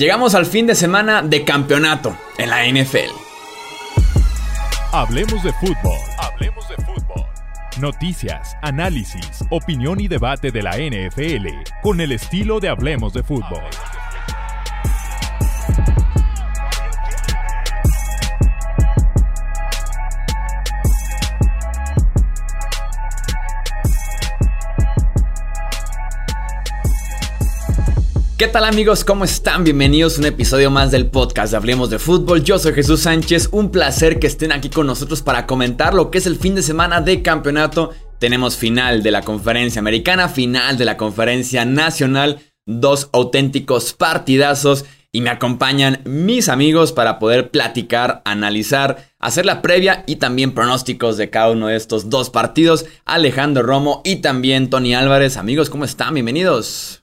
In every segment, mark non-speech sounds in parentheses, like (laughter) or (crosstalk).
Llegamos al fin de semana de campeonato en la NFL. Hablemos de fútbol. Hablemos de fútbol. Noticias, análisis, opinión y debate de la NFL con el estilo de Hablemos de fútbol. ¿Qué tal amigos? ¿Cómo están? Bienvenidos a un episodio más del podcast de Hablemos de Fútbol. Yo soy Jesús Sánchez, un placer que estén aquí con nosotros para comentar lo que es el fin de semana de campeonato. Tenemos final de la conferencia americana, final de la conferencia nacional, dos auténticos partidazos y me acompañan mis amigos para poder platicar, analizar, hacer la previa y también pronósticos de cada uno de estos dos partidos. Alejandro Romo y también Tony Álvarez. Amigos, ¿cómo están? Bienvenidos.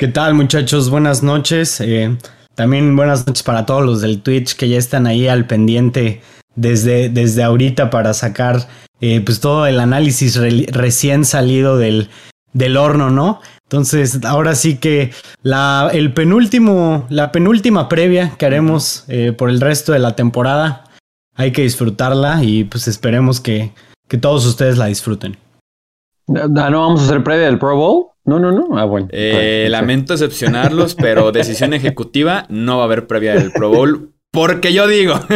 ¿Qué tal muchachos? Buenas noches. Eh, también buenas noches para todos los del Twitch que ya están ahí al pendiente desde, desde ahorita para sacar eh, pues todo el análisis recién salido del, del horno, ¿no? Entonces, ahora sí que la, el penúltimo, la penúltima previa que haremos eh, por el resto de la temporada, hay que disfrutarla y pues esperemos que, que todos ustedes la disfruten. ¿No vamos a hacer previa del Pro Bowl? No, no, no. Ah, bueno. Eh, lamento decepcionarlos, pero (laughs) decisión ejecutiva no va a haber previa del Pro Bowl. Porque yo digo. (laughs)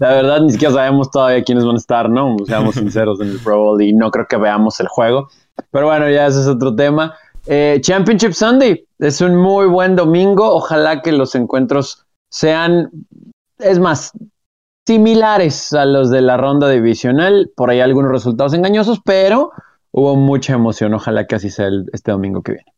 La verdad, ni siquiera sabemos todavía quiénes van a estar, ¿no? Seamos sinceros en el Pro Bowl y no creo que veamos el juego. Pero bueno, ya ese es otro tema. Eh, Championship Sunday es un muy buen domingo. Ojalá que los encuentros sean, es más, similares a los de la ronda divisional. Por ahí algunos resultados engañosos, pero hubo mucha emoción. Ojalá que así sea este domingo que viene.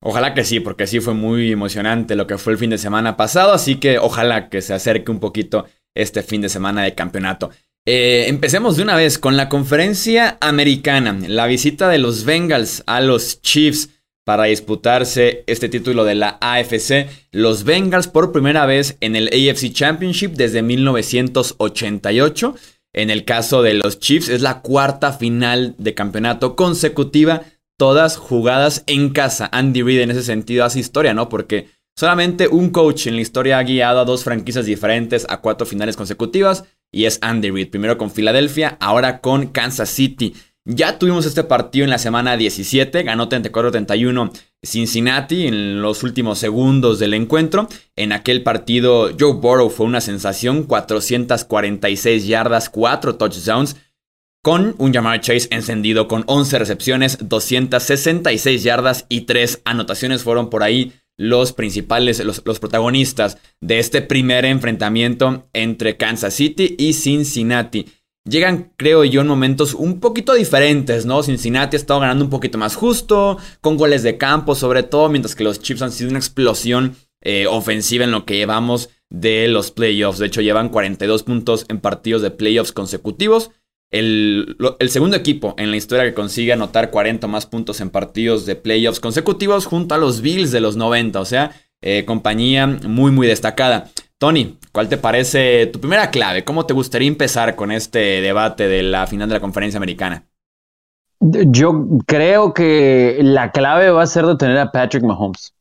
Ojalá que sí, porque sí fue muy emocionante lo que fue el fin de semana pasado, así que ojalá que se acerque un poquito este fin de semana de campeonato. Eh, empecemos de una vez con la conferencia americana, la visita de los Bengals a los Chiefs para disputarse este título de la AFC. Los Bengals por primera vez en el AFC Championship desde 1988 en el caso de los Chiefs es la cuarta final de campeonato consecutiva, todas jugadas en casa. Andy Reid en ese sentido hace historia, ¿no? Porque solamente un coach en la historia ha guiado a dos franquicias diferentes a cuatro finales consecutivas y es Andy Reid. Primero con Filadelfia, ahora con Kansas City. Ya tuvimos este partido en la semana 17, ganó 34-31 Cincinnati en los últimos segundos del encuentro. En aquel partido Joe Burrow fue una sensación, 446 yardas, 4 touchdowns, con un Jamar Chase encendido con 11 recepciones, 266 yardas y 3 anotaciones fueron por ahí los principales, los, los, protagonistas de este primer enfrentamiento entre Kansas City y Cincinnati. Llegan, creo yo, en momentos un poquito diferentes, ¿no? Cincinnati ha estado ganando un poquito más justo, con goles de campo sobre todo, mientras que los Chiefs han sido una explosión eh, ofensiva en lo que llevamos de los playoffs. De hecho, llevan 42 puntos en partidos de playoffs consecutivos. El, el, segundo equipo en la historia que consigue anotar 40 más puntos en partidos de playoffs consecutivos junto a los Bills de los 90. O sea, eh, compañía muy, muy destacada. Tony, ¿cuál te parece tu primera clave? ¿Cómo te gustaría empezar con este debate de la final de la conferencia americana? Yo creo que la clave va a ser de tener a Patrick Mahomes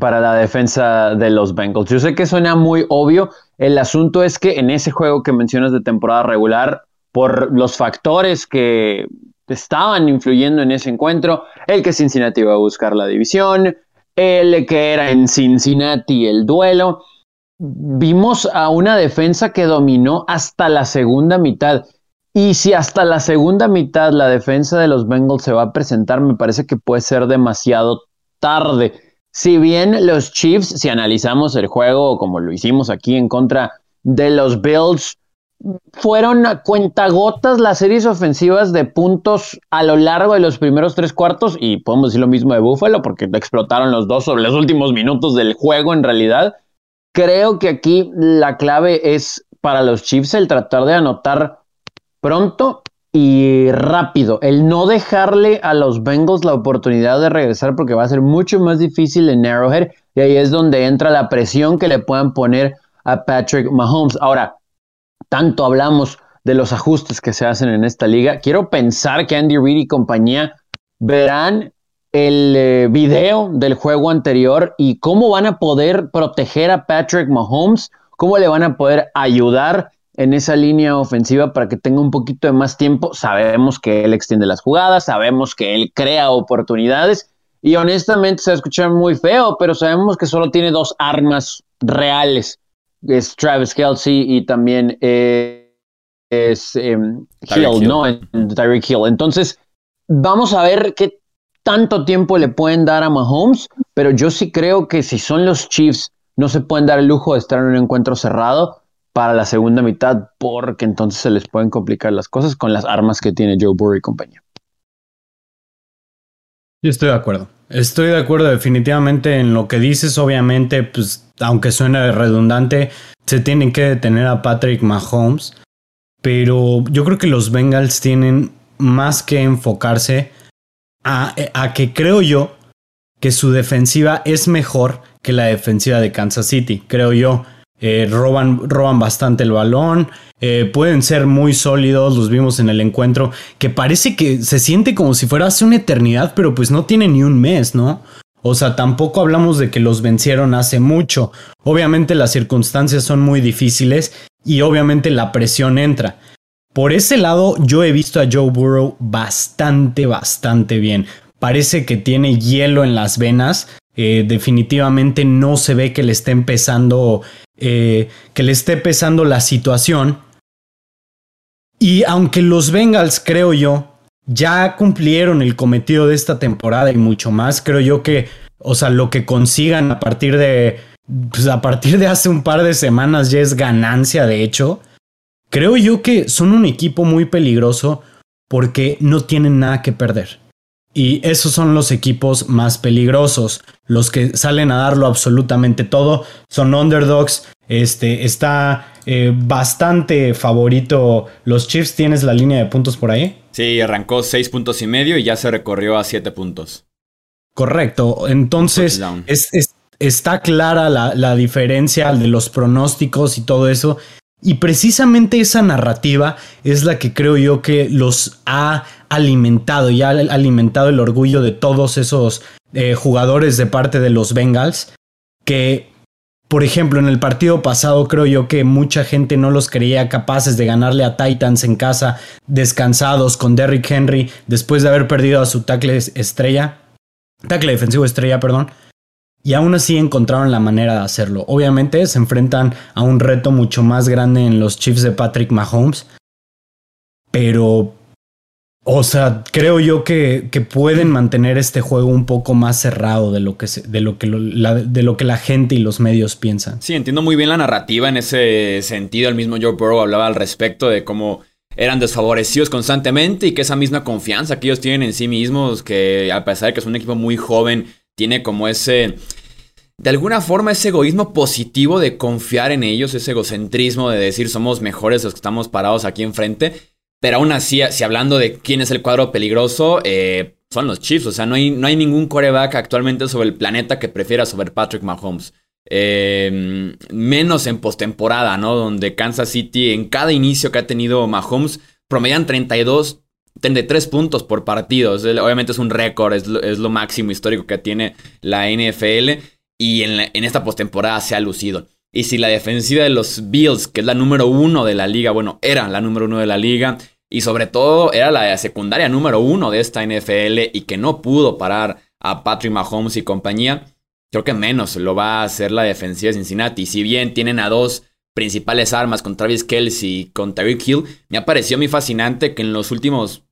para la defensa de los Bengals. Yo sé que suena muy obvio. El asunto es que en ese juego que mencionas de temporada regular, por los factores que estaban influyendo en ese encuentro, el que Cincinnati iba a buscar la división, el que era en Cincinnati el duelo, vimos a una defensa que dominó hasta la segunda mitad. Y si hasta la segunda mitad la defensa de los Bengals se va a presentar, me parece que puede ser demasiado tarde. Si bien los Chiefs, si analizamos el juego como lo hicimos aquí en contra de los Bills, fueron cuentagotas las series ofensivas de puntos a lo largo de los primeros tres cuartos y podemos decir lo mismo de Buffalo porque explotaron los dos sobre los últimos minutos del juego en realidad. Creo que aquí la clave es para los Chiefs el tratar de anotar pronto y rápido, el no dejarle a los Bengals la oportunidad de regresar porque va a ser mucho más difícil en Arrowhead y ahí es donde entra la presión que le puedan poner a Patrick Mahomes. Ahora, tanto hablamos de los ajustes que se hacen en esta liga, quiero pensar que Andy Reid y compañía verán el eh, video del juego anterior y cómo van a poder proteger a Patrick Mahomes, cómo le van a poder ayudar en esa línea ofensiva para que tenga un poquito de más tiempo. Sabemos que él extiende las jugadas, sabemos que él crea oportunidades y honestamente se escucha muy feo, pero sabemos que solo tiene dos armas reales. Es Travis Kelsey y también eh, es em, Hill, ¿no? Tyreek Hill. Entonces, vamos a ver qué tanto tiempo le pueden dar a Mahomes, pero yo sí creo que si son los Chiefs, no se pueden dar el lujo de estar en un encuentro cerrado para la segunda mitad, porque entonces se les pueden complicar las cosas con las armas que tiene Joe Burrow y compañía. Yo estoy de acuerdo. Estoy de acuerdo definitivamente en lo que dices. Obviamente, pues, aunque suene redundante, se tienen que detener a Patrick Mahomes. Pero yo creo que los Bengals tienen más que enfocarse a, que creo yo que su defensiva es mejor que la defensiva de Kansas City, creo yo. Eh, roban, roban bastante el balón, eh, pueden ser muy sólidos, los vimos en el encuentro, que parece que se siente como si fuera hace una eternidad, pero pues no tiene ni un mes, ¿no? O sea, tampoco hablamos de que los vencieron hace mucho. Obviamente las circunstancias son muy difíciles y obviamente la presión entra. Por ese lado, yo he visto a Joe Burrow bastante, bastante bien. Parece que tiene hielo en las venas. Eh, definitivamente no se ve que le esté empezando, eh, que le esté pesando la situación. Y aunque los Bengals, creo yo, ya cumplieron el cometido de esta temporada y mucho más, creo yo que, o sea, lo que consigan a partir de, pues a partir de hace un par de semanas ya es ganancia, de hecho. Creo yo que son un equipo muy peligroso porque no tienen nada que perder. Y esos son los equipos más peligrosos, los que salen a darlo absolutamente todo, son underdogs, este, está eh, bastante favorito los Chiefs, ¿tienes la línea de puntos por ahí? Sí, arrancó seis puntos y medio y ya se recorrió a siete puntos. Correcto, entonces está clara la, la diferencia de los pronósticos y todo eso, y precisamente esa narrativa es la que creo yo que los ha alimentado y ha alimentado el orgullo de todos esos eh, jugadores de parte de los Bengals que, por ejemplo, en el partido pasado creo yo que mucha gente no los creía capaces de ganarle a Titans en casa descansados con Derrick Henry después de haber perdido a su tackle estrella, tackle defensivo estrella, perdón y aún así encontraron la manera de hacerlo. Obviamente se enfrentan a un reto mucho más grande en los Chiefs de Patrick Mahomes, pero, o sea, creo yo que, que pueden mantener este juego un poco más cerrado de lo que, de lo que, la, de lo que la gente y los medios piensan. Sí, entiendo muy bien la narrativa en ese sentido. El mismo Joe Burrow hablaba al respecto de cómo eran desfavorecidos constantemente y que esa misma confianza que ellos tienen en sí mismos, que a pesar de que es un equipo muy joven, tiene como ese, de alguna forma, ese egoísmo positivo de confiar en ellos, ese egocentrismo de decir somos mejores los que estamos parados aquí enfrente. Pero aún así, si hablando de quién es el cuadro peligroso, eh, son los Chiefs. O sea, no hay, no hay ningún coreback actualmente sobre el planeta que prefiera sobre Patrick Mahomes. Eh, menos en postemporada, ¿no? Donde Kansas City, en cada inicio que ha tenido Mahomes, promedian 32 33 puntos por partido. obviamente es un récord, es lo, máximo histórico que tiene la NFL. Y en, en esta postemporada se ha lucido. Y si la defensiva de los Bills, que es la número uno de la liga, bueno, era la número uno de la liga, y sobre todo era la secundaria número uno de esta NFL y que no pudo parar a Patrick Mahomes y compañía, creo que menos lo va a hacer la defensiva de Cincinnati. Si bien tienen a dos principales armas con Travis Kelsey y con Tyreek Hill, me ha parecido muy fascinante que en los últimos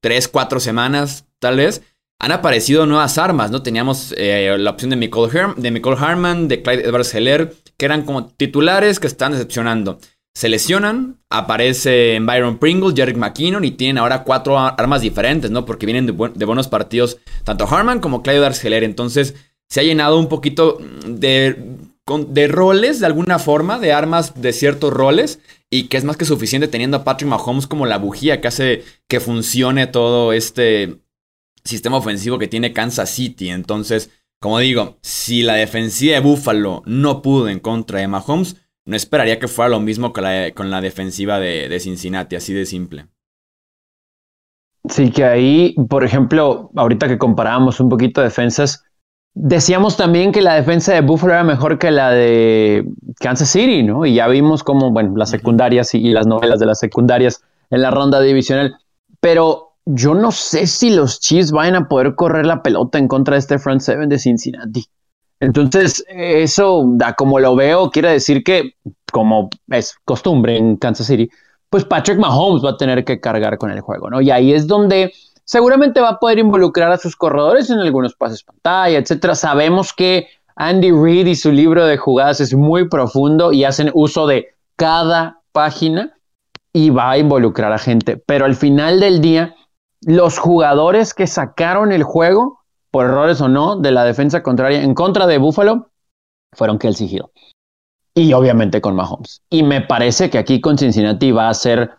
tres, cuatro semanas, tal vez, han aparecido nuevas armas, ¿no? Teníamos eh, la opción de Michael, de Harman, de Clyde Edwards Heller, que eran como titulares que están decepcionando. Se lesionan, aparece Byron Pringle, Jerry McKinnon y tienen ahora cuatro armas diferentes, ¿no? Porque vienen de, buenos partidos tanto Harman como Clyde Edwards Heller. Entonces se ha llenado un poquito de, de roles, de alguna forma, de armas de ciertos roles y que es más que suficiente teniendo a Patrick Mahomes como la bujía que hace que funcione todo este sistema ofensivo que tiene Kansas City. Entonces, como digo, si la defensiva de Buffalo no pudo en contra de Mahomes, no esperaría que fuera lo mismo con la, con la defensiva de, Cincinnati, así de simple. Sí, que ahí, por ejemplo, ahorita que comparábamos un poquito defensas, decíamos también que la defensa de Buffalo era mejor que la de Kansas City, ¿no? Y ya vimos cómo, bueno, las secundarias y, las novelas de las secundarias en la ronda divisional. Pero yo no sé si los Chiefs vayan a poder correr la pelota en contra de este front seven de Cincinnati. Entonces, eso, da como lo veo, quiere decir que, como es costumbre en Kansas City, pues Patrick Mahomes va a tener que cargar con el juego, ¿no? Y ahí es donde seguramente va a poder involucrar a sus corredores en algunos pases pantalla, etcétera. Sabemos que Andy Reid y su libro de jugadas es muy profundo y hacen uso de cada página y va a involucrar a gente, pero al final del día, los jugadores que sacaron el juego, por errores o no, de la defensa contraria en contra de Buffalo, fueron Kelsey Hill y obviamente con Mahomes. Y me parece que aquí con Cincinnati va a ser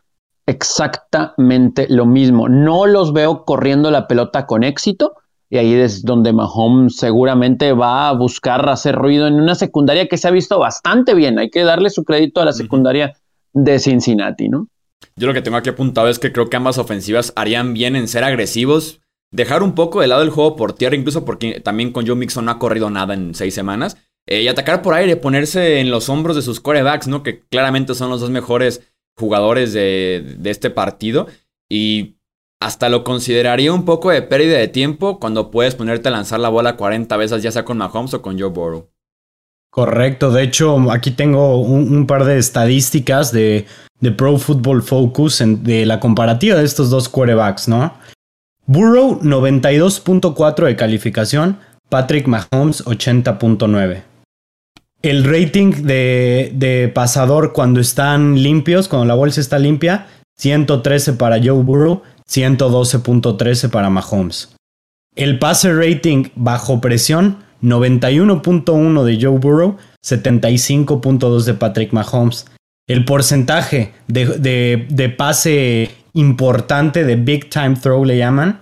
exactamente lo mismo. No los veo corriendo la pelota con éxito. Y ahí es donde Mahomes seguramente va a buscar hacer ruido en una secundaria que se ha visto bastante bien. Hay que darle su crédito a la secundaria de Cincinnati, ¿no? Yo lo que tengo aquí apuntado es que creo que ambas ofensivas harían bien en ser agresivos, dejar un poco de lado el juego por tierra, incluso porque también con Joe Mixon no ha corrido nada en seis semanas. Eh, y atacar por aire, ponerse en los hombros de sus corebacks, ¿no? Que claramente son los dos mejores jugadores de, de este partido. Y hasta lo consideraría un poco de pérdida de tiempo cuando puedes ponerte a lanzar la bola 40 veces, ya sea con Mahomes o con Joe Burrow. Correcto, de hecho aquí tengo un, par de estadísticas de, de, Pro Football Focus de la comparativa de estos dos quarterbacks, ¿no? Burrow 92.4 de calificación, Patrick Mahomes 80.9 el rating de, pasador cuando están limpios, cuando la bolsa está limpia, 113 para Joe Burrow, 112.13 para Mahomes. El pase rating bajo presión, 91.1 de Joe Burrow, 75.2 de Patrick Mahomes. El porcentaje de, de pase importante, de big time throw le llaman,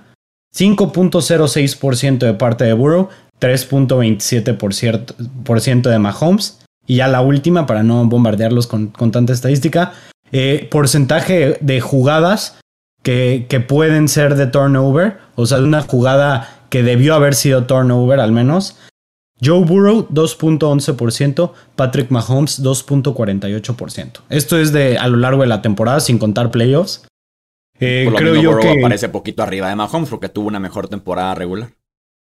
5.06% de parte de Burrow, 3.27% de Mahomes. Y ya la última, para no bombardearlos con, tanta estadística, eh, porcentaje de jugadas que, que, pueden ser de turnover, o sea, de una jugada que debió haber sido turnover al menos. Joe Burrow 2.11%, Patrick Mahomes 2.48%. Esto es de a lo largo de la temporada sin contar playoffs. Eh, creo yo que aparece poquito arriba de Mahomes porque tuvo una mejor temporada regular.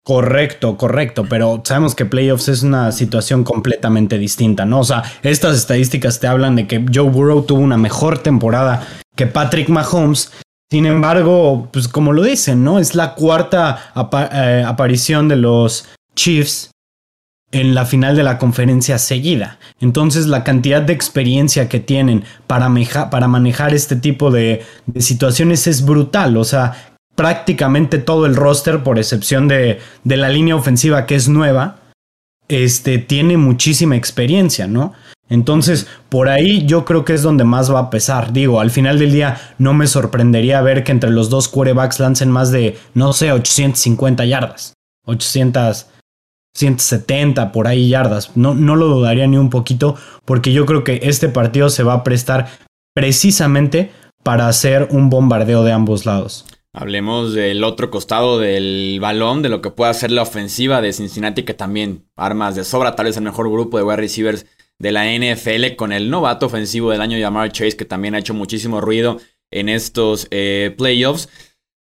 Correcto, correcto, pero sabemos que playoffs es una situación completamente distinta, ¿no? O sea, estas estadísticas te hablan de que Joe Burrow tuvo una mejor temporada que Patrick Mahomes. Sin embargo, pues como lo dicen, ¿no? Es la cuarta eh, aparición de los Chiefs en la final de la conferencia seguida. Entonces la cantidad de experiencia que tienen para, manejar este tipo de, de, situaciones es brutal. O sea, prácticamente todo el roster, por excepción de, de la línea ofensiva que es nueva, este, tiene muchísima experiencia, ¿no? Entonces, por ahí yo creo que es donde más va a pesar. Digo, al final del día no me sorprendería ver que entre los dos quarterbacks lancen más de, no sé, 850 yardas. 800, 170 por ahí yardas. No, no lo dudaría ni un poquito porque yo creo que este partido se va a prestar precisamente para hacer un bombardeo de ambos lados. Hablemos del otro costado del balón, de lo que puede hacer la ofensiva de Cincinnati, que también armas de sobra, tal vez el mejor grupo de wide receivers de la NFL, con el novato ofensivo del año Jamar Chase, que también ha hecho muchísimo ruido en estos eh, playoffs.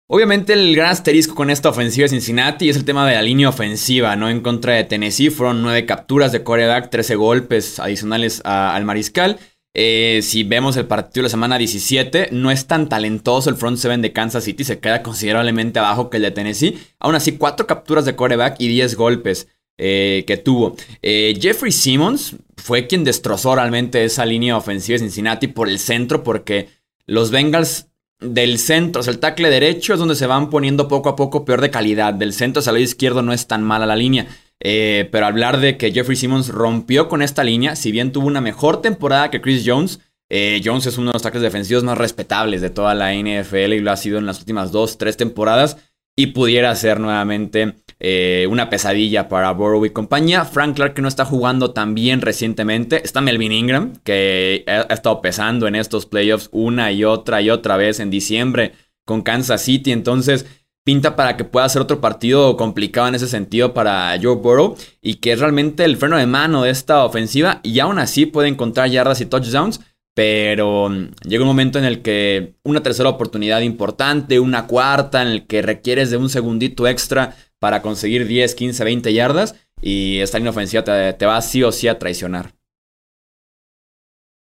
Obviamente el gran asterisco con esta ofensiva de Cincinnati es el tema de la línea ofensiva, ¿no? En contra de Tennessee fueron nueve capturas de quarterback, 13 golpes adicionales al mariscal. Eh, si vemos el partido de la semana 17, no es tan talentoso el front seven de Kansas City, se queda considerablemente abajo que el de Tennessee. Aún así, 4 capturas de quarterback y 10 golpes eh, que tuvo. Eh, Jeffrey Simmons fue quien destrozó realmente esa línea ofensiva de Cincinnati por el centro, porque los Bengals del centro, o sea, el tackle derecho es donde se van poniendo poco a poco peor de calidad. Del centro hacia el lado izquierdo no es tan mala la línea. Eh, pero hablar de que Jeffrey Simmons rompió con esta línea, si bien tuvo una mejor temporada que Chris Jones, Jones es uno de los tackles defensivos más respetables de toda la NFL y lo ha sido en las últimas dos, tres temporadas. Y pudiera ser nuevamente eh, una pesadilla para Burrow y compañía. Frank Clark que no está jugando tan bien recientemente. Está Melvin Ingram, que ha estado pesando en estos playoffs una y otra y otra vez en diciembre con Kansas City. Entonces, pinta para que pueda ser otro partido complicado en ese sentido para Joe Burrow y que es realmente el freno de mano de esta ofensiva y aún así puede encontrar yardas y touchdowns, pero mm, llega un momento en el que una tercera oportunidad importante, una cuarta en el que requieres de un segundito extra para conseguir 10, 15, 20 yardas y esta línea ofensiva te, te va sí o sí a traicionar.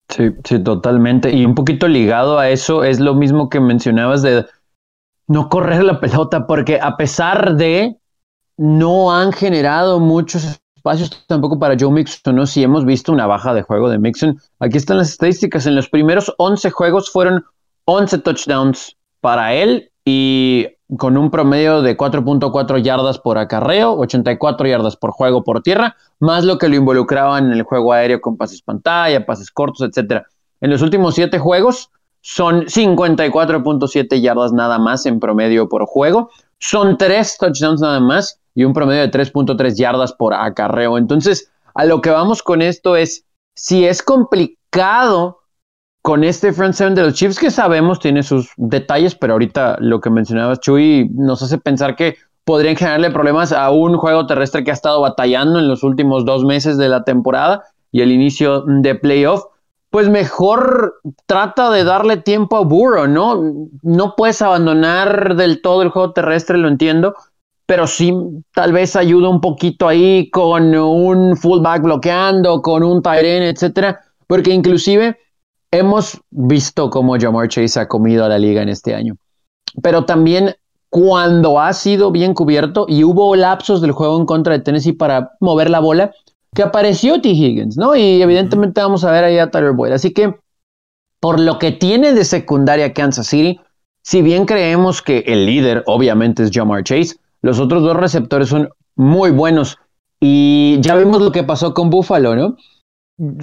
Sí, sí, totalmente. Y un poquito ligado a eso es lo mismo que mencionabas de no correr la pelota, porque a pesar de no han generado muchos espacios tampoco para Joe Mixon, ¿no? Si hemos visto una baja de juego de Mixon, aquí están las estadísticas. En los primeros 11 juegos fueron 11 touchdowns para él y con un promedio de 4.4 yardas por acarreo, 84 yardas por juego por tierra, más lo que lo involucraban en el juego aéreo con pases pantalla, pases cortos, etc. En los últimos 7 juegos, son 54.7 yardas nada más en promedio por juego. Son tres touchdowns nada más y un promedio de 3.3 yardas por acarreo. Entonces, a lo que vamos con esto es, si es complicado con este front seven de los Chiefs, que sabemos tiene sus detalles, pero ahorita lo que mencionabas, Chuy, nos hace pensar que podrían generarle problemas a un juego terrestre que ha estado batallando en los últimos dos meses de la temporada y el inicio de playoff pues mejor trata de darle tiempo a Burrow, ¿no? No puedes abandonar del todo el juego terrestre, lo entiendo, pero sí tal vez ayuda un poquito ahí con un fullback bloqueando, con un end, etcétera, porque inclusive hemos visto cómo Jamar Chase ha comido a la liga en este año. Pero también cuando ha sido bien cubierto y hubo lapsos del juego en contra de Tennessee para mover la bola, que apareció T. Higgins, ¿no? Y evidentemente vamos a ver ahí a Tyler Boyd. Así que, por lo que tiene de secundaria Kansas City, si bien creemos que el líder obviamente es Jamar Chase, los otros dos receptores son muy buenos. Y ya vimos lo que pasó con Buffalo, ¿no?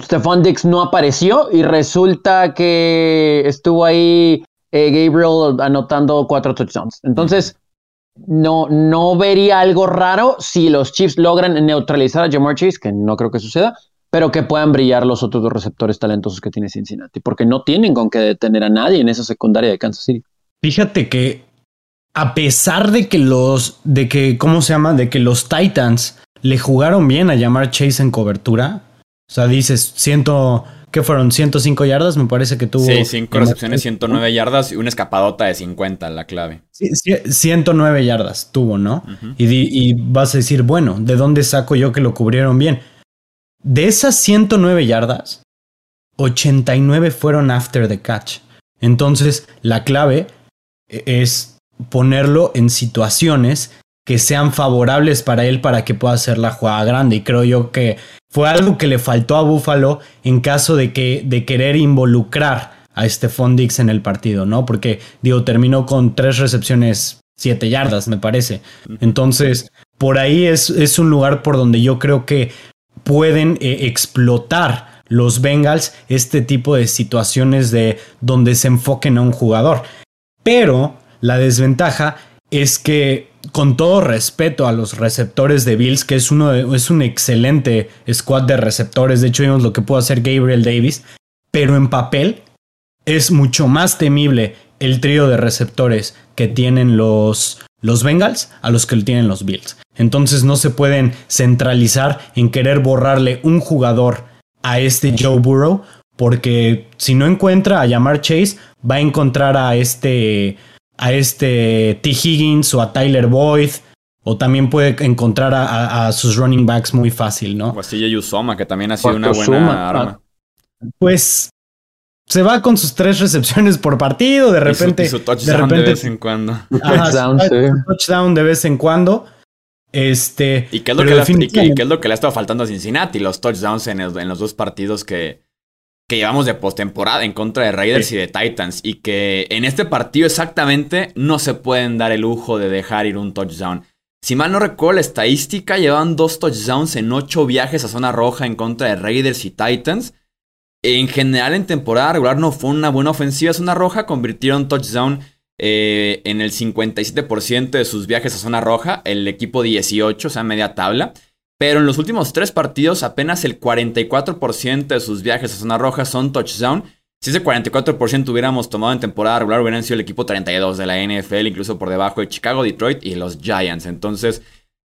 Stephon Dix no apareció y resulta que estuvo ahí eh, Gabriel anotando cuatro touchdowns. Entonces, no, no vería algo raro si los Chiefs logran neutralizar a Jamar Chase, que no creo que suceda, pero que puedan brillar los otros dos receptores talentosos que tiene Cincinnati, porque no tienen con qué detener a nadie en esa secundaria de Kansas City. Fíjate que a pesar de que los, de que, ¿cómo se llama? De que los Titans le jugaron bien a Jamar Chase en cobertura. O sea, dices, siento, ¿Qué fueron? 105 yardas, me parece que tuvo. Sí, 5 recepciones, 109 yardas y una escapadota de 50, la clave. Sí, 109 yardas tuvo, ¿no? y, vas a decir, bueno, ¿de dónde saco yo que lo cubrieron bien? De esas 109 yardas, 89 fueron after the catch. Entonces, la clave es ponerlo en situaciones que sean favorables para él para que pueda hacer la jugada grande. Y creo yo que fue algo que le faltó a Buffalo en caso de, que, de querer involucrar a Stephon Dix en el partido, ¿no? Porque, digo, terminó con tres recepciones, siete yardas, me parece. Entonces, por ahí es, es un lugar por donde yo creo que pueden eh, explotar los Bengals este tipo de situaciones de donde se enfoquen a un jugador. Pero la desventaja es que con todo respeto a los receptores de Bills, que es, uno es un excelente squad de receptores, de hecho vimos lo que pudo hacer Gabriel Davis, pero en papel es mucho más temible el trío de receptores que tienen los, los Bengals a los que tienen los Bills. Entonces no se pueden centralizar en querer borrarle un jugador a este Joe Burrow, porque si no encuentra a llamar Chase, va a encontrar a este a este T. Higgins o a Tyler Boyd. O también puede encontrar a, sus running backs muy fácil, ¿no? O así Yusoma, que también ha sido una buena arma. Pues se va con sus tres recepciones por partido, de repente. Y su, touchdown de, vez en cuando. (laughs) touchdown, de vez en cuando. Este. ¿Y qué es lo, que le, es lo que le ha estado faltando a Cincinnati? Los touchdowns en, en los dos partidos que, que llevamos de postemporada en contra de Raiders y de Titans y que en este partido exactamente no se pueden dar el lujo de dejar ir un touchdown. Si mal no recuerdo la estadística, llevan dos touchdowns en ocho viajes a zona roja en contra de Raiders y Titans. En general en temporada regular no fue una buena ofensiva a zona roja, convirtieron touchdown eh, en el 57% de sus viajes a zona roja, el equipo 18, o sea, media tabla. Pero en los últimos tres partidos, apenas el 44% de sus viajes a zona roja son touchdown. Si ese 44% hubiéramos tomado en temporada regular, hubieran sido el equipo 32 de la NFL, incluso por debajo de Chicago, Detroit y los Giants. Entonces,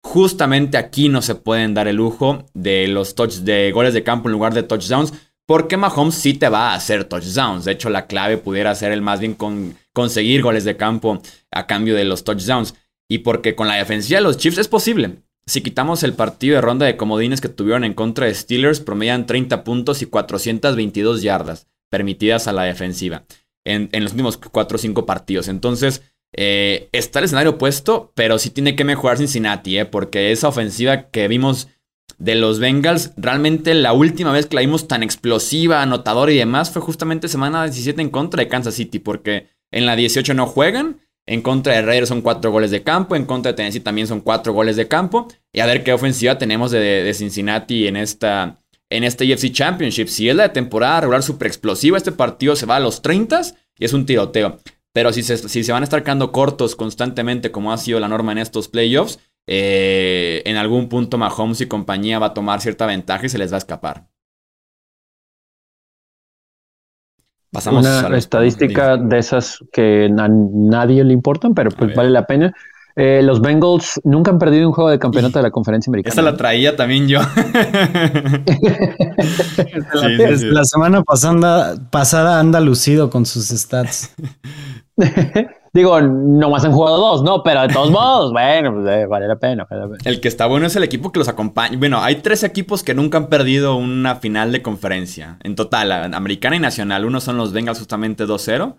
justamente aquí no se pueden dar el lujo de los touch de goles de campo en lugar de touchdowns. Porque Mahomes sí te va a hacer touchdowns. De hecho, la clave pudiera ser el más bien con conseguir goles de campo a cambio de los touchdowns. Y porque con la defensiva de los Chiefs es posible. Si quitamos el partido de ronda de comodines que tuvieron en contra de Steelers, promedian 30 puntos y 422 yardas permitidas a la defensiva en, los últimos 4 o 5 partidos. Entonces, eh, está el escenario opuesto, pero sí tiene que mejorar Cincinnati, eh, porque esa ofensiva que vimos de los Bengals, realmente la última vez que la vimos tan explosiva, anotadora y demás, fue justamente semana 17 en contra de Kansas City, porque en la 18 no juegan en contra de Raiders son cuatro goles de campo. En contra de Tennessee también son cuatro goles de campo. Y a ver qué ofensiva tenemos de, Cincinnati en esta, en este UFC Championship. Si es la temporada regular super explosiva, este partido se va a los 30 y es un tiroteo. Pero si se, si se van a estar quedando cortos constantemente, como ha sido la norma en estos playoffs, eh, en algún punto Mahomes y compañía va a tomar cierta ventaja y se les va a escapar. Pasamos una estadística de esas que a nadie le importan, pero pues vale la pena. Eh, los Bengals nunca han perdido un juego de campeonato de la conferencia americana. Esa la traía también yo. (laughs) (laughs) La semana pasada, pasada anda lucido con sus stats. (laughs) Digo, nomás han jugado dos, ¿no? Pero de todos (laughs) modos, bueno, pues, eh, vale, la pena, El que está bueno es el equipo que los acompaña. Bueno, hay tres equipos que nunca han perdido una final de conferencia. En total, americana y nacional. Uno son los Bengals justamente 2-0.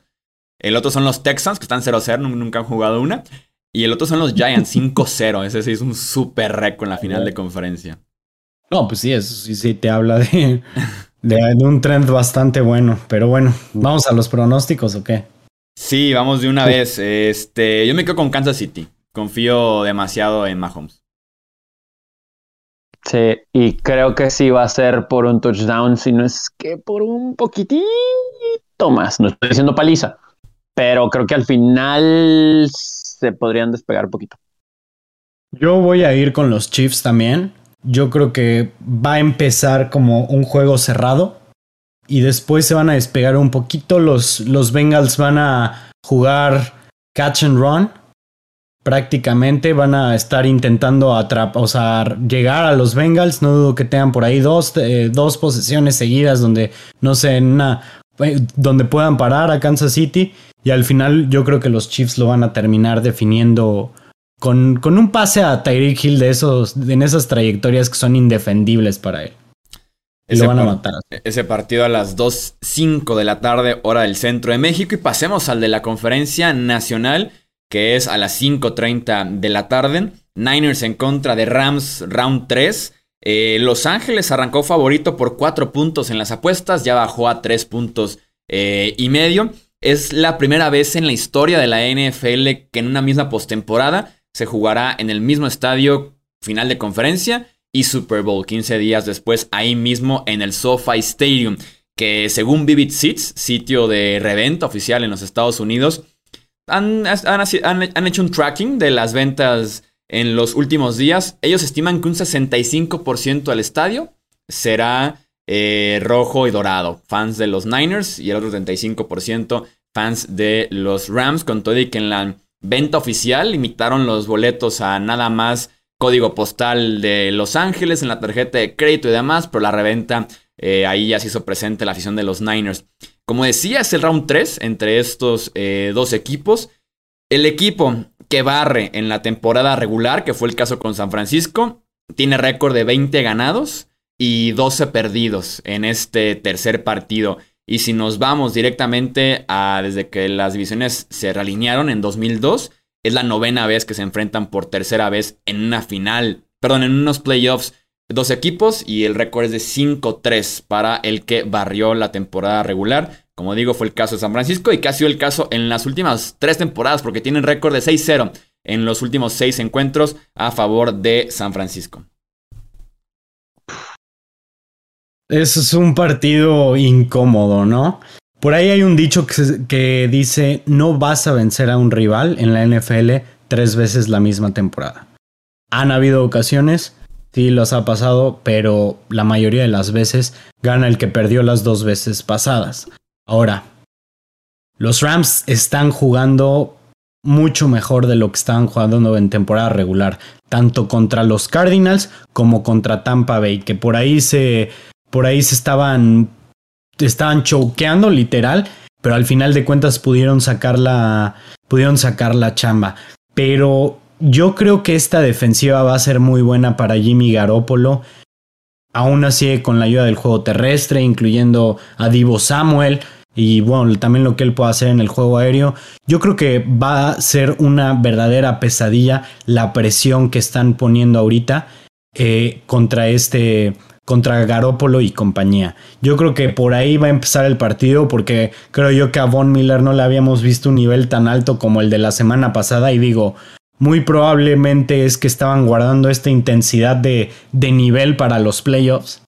El otro son los Texans, que están 0-0, nunca han jugado una. Y el otro son los Giants, (laughs) 5-0. Ese sí es un súper récord en la final de conferencia. No, pues sí, eso sí, sí te habla de, de un trend bastante bueno. Pero bueno, ¿vamos a los pronósticos o qué? Sí, vamos de una vez. Este, yo me quedo con Kansas City. Confío demasiado en Mahomes. Sí, y creo que sí va a ser por un touchdown, si no es que por un poquitito más. No estoy diciendo paliza, pero creo que al final se podrían despegar un poquito. Yo voy a ir con los Chiefs también. Yo creo que va a empezar como un juego cerrado y después se van a despegar un poquito. Los, los Bengals van a jugar catch and run. Prácticamente van a estar intentando atrapar, o sea, llegar a los Bengals. No dudo que tengan por ahí dos, eh, dos posesiones seguidas donde, no sé, una, eh, donde puedan parar a Kansas City. Y al final yo creo que los Chiefs lo van a terminar definiendo con, con un pase a Tyreek Hill de esos, en esas trayectorias que son indefendibles para él. Ese, van a matar. ese partido a las 2.05 de la tarde, hora del centro de México. Y pasemos al de la conferencia nacional, que es a las 5.30 de la tarde. Niners en contra de Rams, round 3. Eh, Los Ángeles arrancó favorito por 4 puntos en las apuestas, ya bajó a 3 puntos eh, y medio. Es la primera vez en la historia de la NFL que en una misma postemporada se jugará en el mismo estadio final de conferencia y Super Bowl. 15 días después ahí mismo en el SoFi Stadium, que según Vivid Seats, sitio de reventa oficial en los Estados Unidos, han, hecho un tracking de las ventas en los últimos días. Ellos estiman que un 65% del estadio será eh, rojo y dorado, fans de los Niners, y el otro 35% fans de los Rams, con todo y que en la venta oficial limitaron los boletos a nada más código postal de Los Ángeles en la tarjeta de crédito y demás, pero la reventa eh, ahí ya se hizo presente la afición de los Niners. Como decía, es el round 3 entre estos eh, dos equipos. El equipo que barre en la temporada regular, que fue el caso con San Francisco, tiene récord de 20 ganados y 12 perdidos en este tercer partido. Y si nos vamos directamente a desde que las divisiones se realinearon en 2002, es la novena vez que se enfrentan por tercera vez en una final, perdón, en unos playoffs. Dos equipos y el récord es de 5-3 para el que barrió la temporada regular. Como digo, fue el caso de San Francisco y que ha sido el caso en las últimas tres temporadas porque tienen récord de 6-0 en los últimos seis encuentros a favor de San Francisco. Eso es un partido incómodo, ¿no? Por ahí hay un dicho que, dice, no vas a vencer a un rival en la NFL tres veces la misma temporada. Han habido ocasiones, sí los ha pasado, pero la mayoría de las veces gana el que perdió las dos veces pasadas. Ahora, los Rams están jugando mucho mejor de lo que estaban jugando en temporada regular, tanto contra los Cardinals como contra Tampa Bay, que por ahí se por ahí se estaban estaban choqueando literal, pero al final de cuentas pudieron sacar la pudieron sacar la chamba. Pero yo creo que esta defensiva va a ser muy buena para Jimmy Garoppolo. Aún así, con la ayuda del juego terrestre, incluyendo a Divo Samuel y bueno, también lo que él puede hacer en el juego aéreo. Yo creo que va a ser una verdadera pesadilla la presión que están poniendo ahorita eh, contra este contra Garópolo y compañía. Yo creo que por ahí va a empezar el partido porque creo yo que a Von Miller no le habíamos visto un nivel tan alto como el de la semana pasada y digo, muy probablemente es que estaban guardando esta intensidad de, de nivel para los playoffs.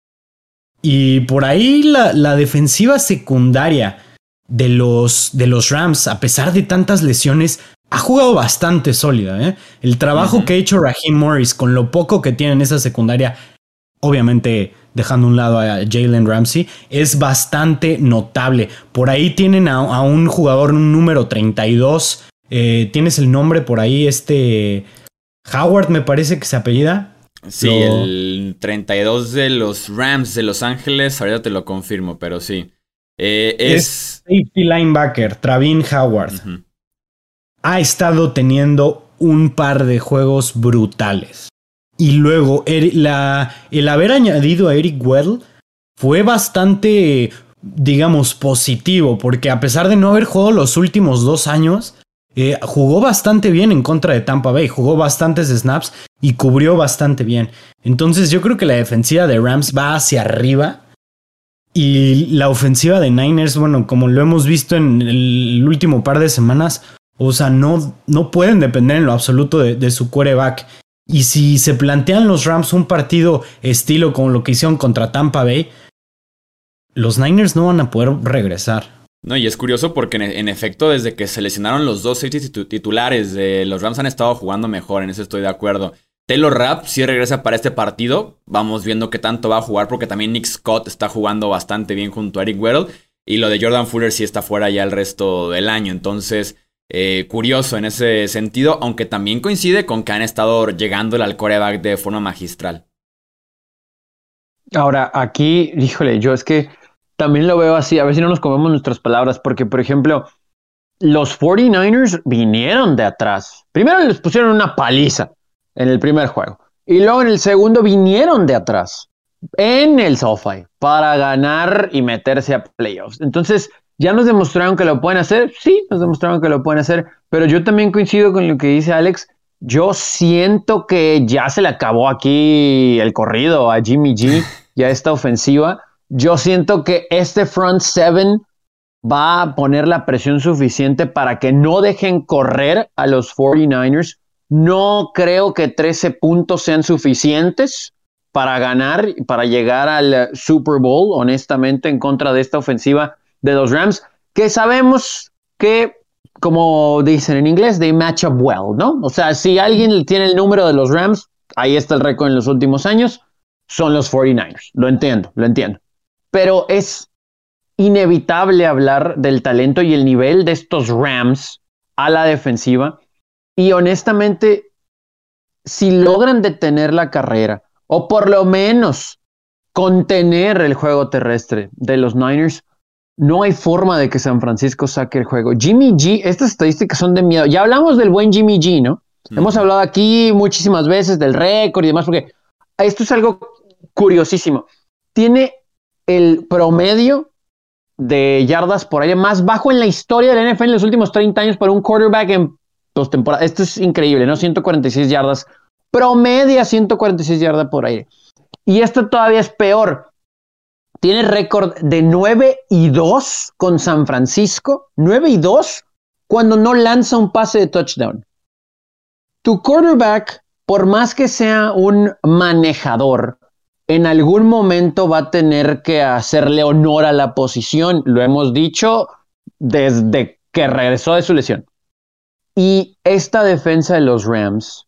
Y por ahí la, la defensiva secundaria de los, de los, Rams, a pesar de tantas lesiones, ha jugado bastante sólida. ¿eh? El trabajo que ha hecho Raheem Morris con lo poco que tiene en esa secundaria obviamente dejando un lado a Jalen Ramsey, es bastante notable. Por ahí tienen a, un jugador número 32. Eh, ¿Tienes el nombre por ahí? Este. Howard me parece que se apellida. Sí, el 32 de los Rams de Los Ángeles, ahorita te lo confirmo, pero sí. Eh, es... safety linebacker, Travin Howard. Ha estado teniendo un par de juegos brutales. Y luego el haber añadido a Eric Weddle fue bastante, digamos, positivo, porque a pesar de no haber jugado los últimos dos años, eh, jugó bastante bien en contra de Tampa Bay, jugó bastantes snaps y cubrió bastante bien. Entonces yo creo que la defensiva de Rams va hacia arriba. Y la ofensiva de Niners, bueno, como lo hemos visto en el último par de semanas, o sea, no, no pueden depender en lo absoluto de, de su quarterback. Y si se plantean los Rams un partido estilo como lo que hicieron contra Tampa Bay, los Niners no van a poder regresar. No, y es curioso porque en, efecto, desde que se lesionaron los dos titulares de los Rams han estado jugando mejor, en eso estoy de acuerdo. Taylor Rapp sí regresa para este partido. Vamos viendo qué tanto va a jugar porque también Nick Scott está jugando bastante bien junto a Eric Weddle. Y lo de Jordan Fuller sí está fuera ya el resto del año. Entonces, eh, curioso en ese sentido, aunque también coincide con que han estado llegando al coreback de forma magistral. Ahora, aquí, híjole, yo es que también lo veo así, a ver si no nos comemos nuestras palabras, porque, por ejemplo, los 49ers vinieron de atrás. Primero les pusieron una paliza en el primer juego, y luego en el segundo vinieron de atrás, en el SoFi, para ganar y meterse a playoffs. Entonces, ¿Ya nos demostraron que lo pueden hacer? Sí, nos demostraron que lo pueden hacer, pero yo también coincido con lo que dice Alex. Yo siento que ya se le acabó aquí el corrido a Jimmy G y a esta ofensiva. Yo siento que este front seven va a poner la presión suficiente para que no dejen correr a los 49ers. No creo que 13 puntos sean suficientes para ganar, para llegar al Super Bowl, honestamente, en contra de esta ofensiva de los Rams, que sabemos que, como dicen en inglés, they match up well, ¿no? O sea, si alguien tiene el número de los Rams, ahí está el récord en los últimos años, son los 49ers. Lo entiendo, lo entiendo. Pero es inevitable hablar del talento y el nivel de estos Rams a la defensiva. Y honestamente, si logran detener la carrera, o por lo menos contener el juego terrestre de los Niners, no hay forma de que San Francisco saque el juego. Jimmy G, estas estadísticas son de miedo. Ya hablamos del buen Jimmy G, ¿no? Hemos hablado aquí muchísimas veces del récord y demás, porque esto es algo curiosísimo. Tiene el promedio de yardas por aire más bajo en la historia del NFL en los últimos 30 años para un quarterback en postemporada. Esto es increíble, ¿no? 146 yardas. Promedia 146 yardas por aire. Y esto todavía es peor tiene récord de 9 y 2 con San Francisco, 9 y 2 cuando no lanza un pase de touchdown. Tu quarterback, por más que sea un manejador, en algún momento va a tener que hacerle honor a la posición, lo hemos dicho desde que regresó de su lesión. Y esta defensa de los Rams,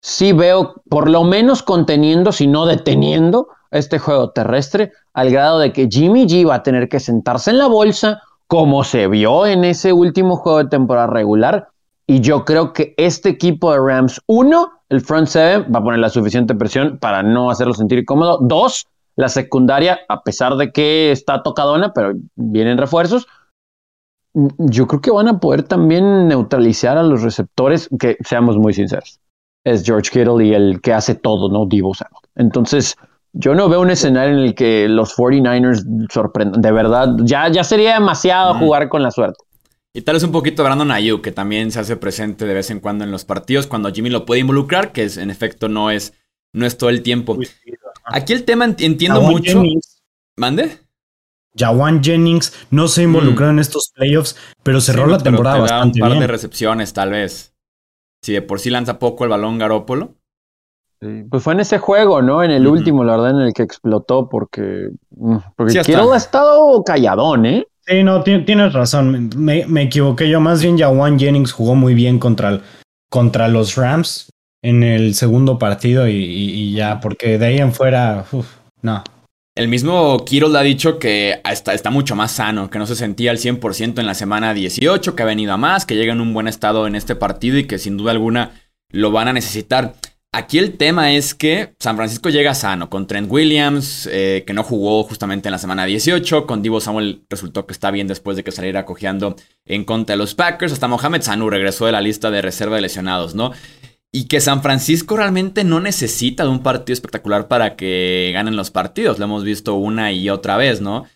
sí veo por lo menos conteniendo, si no deteniendo, este juego terrestre al grado de que Jimmy G va a tener que sentarse en la bolsa como se vio en ese último juego de temporada regular. Y yo creo que este equipo de Rams, uno, el front seven va a poner la suficiente presión para no hacerlo sentir cómodo. Dos, la secundaria, a pesar de que está tocadona, pero vienen refuerzos, yo creo que van a poder también neutralizar a los receptores, que seamos muy sinceros. Es George Kittle y el que hace todo, ¿no? Divo Samuel. Entonces, yo no veo un escenario en el que los 49ers sorprendan. De verdad, ya, ya sería demasiado jugar con la suerte. Y tal vez un poquito Brandon Ayuk, que también se hace presente de vez en cuando en los partidos, cuando Jimmy lo puede involucrar, que es, en efecto no es, no es todo el tiempo. Aquí el tema entiendo mucho. ¿Mande? Jawan Jennings no se involucró mm. en estos playoffs, pero cerró la temporada bastante un par de recepciones, tal vez. Si de por sí lanza poco el balón Garópolo. Pues fue en ese juego, ¿no? En el último, la verdad, en el que explotó, porque, mm, porque ha estado calladón, ¿eh? Sí, no, tienes razón. Me, equivoqué yo. Más bien, Jawan Jennings jugó muy bien contra, contra los Rams en el segundo partido y, ya, porque de ahí en fuera, no. El mismo Kittle ha dicho que está, está mucho más sano, que no se sentía al 100% en la semana 18, que ha venido a más, que llega en un buen estado en este partido y que sin duda alguna lo van a necesitar. Aquí el tema es que San Francisco llega sano, con Trent Williams, eh, que no jugó justamente en la semana 18, con Divo Samuel resultó que está bien después de que saliera cojeando en contra de los Packers, hasta Mohamed Sanu regresó de la lista de reserva de lesionados, ¿no? Y que San Francisco realmente no necesita de un partido espectacular para que ganen los partidos. Lo hemos visto una y otra vez, ¿no?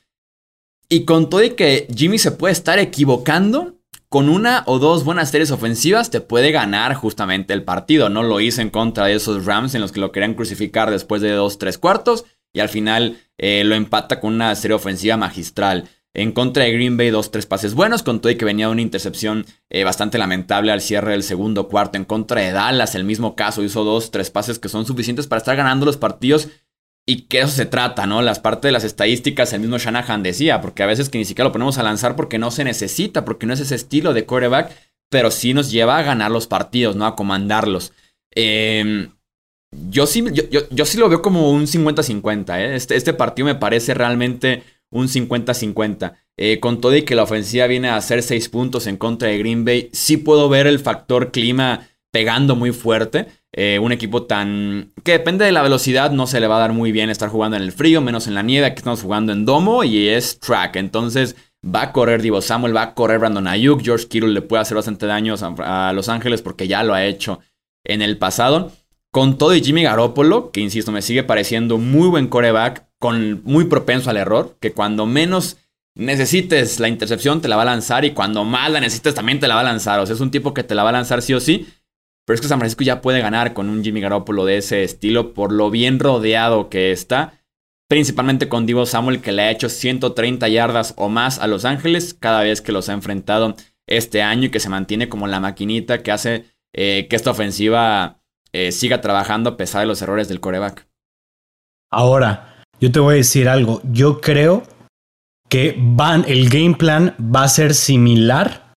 Y con todo y que Jimmy se puede estar equivocando, con una o dos buenas series ofensivas te puede ganar justamente el partido. No lo hizo en contra de esos Rams en los que lo querían crucificar después de dos, tres cuartos. Y al final eh, lo empata con una serie ofensiva magistral. En contra de Green Bay, dos, tres pases buenos, con todo y que venía una intercepción eh, bastante lamentable al cierre del segundo cuarto. En contra de Dallas, el mismo caso, hizo dos, tres pases que son suficientes para estar ganando los partidos. Y que eso se trata, ¿no? Las partes de las estadísticas, el mismo Shanahan decía, porque a veces que ni siquiera lo ponemos a lanzar porque no se necesita, porque no es ese estilo de quarterback, pero sí nos lleva a ganar los partidos, ¿no? A comandarlos. Em, yo, sí, yo, sí lo veo como un 50-50, ¿eh? Este, este partido me parece realmente un 50-50. Eh, con todo y que la ofensiva viene a hacer 6 puntos en contra de Green Bay, sí puedo ver el factor clima pegando muy fuerte. Eh, un equipo tan... que depende de la velocidad, no se le va a dar muy bien estar jugando en el frío, menos en la nieve, aquí estamos jugando en domo y es track. Entonces va a correr Divo Samuel, va a correr Brandon Ayuk, George Kittle le puede hacer bastante daño a Los Ángeles porque ya lo ha hecho en el pasado. Con todo y Jimmy Garoppolo, que insisto, me sigue pareciendo muy buen coreback, con muy propenso al error, que cuando menos necesites la intercepción te la va a lanzar y cuando más la necesites también te la va a lanzar. O sea, es un tipo que te la va a lanzar sí o sí. Pero es que San Francisco ya puede ganar con un Jimmy Garoppolo de ese estilo por lo bien rodeado que está. Principalmente con Divo Samuel que le ha hecho 130 yardas o más a Los Ángeles cada vez que los ha enfrentado este año y que se mantiene como la maquinita que hace eh, que esta ofensiva eh, siga trabajando a pesar de los errores del coreback. Ahora, yo te voy a decir algo. Yo creo que van, el game plan va a ser similar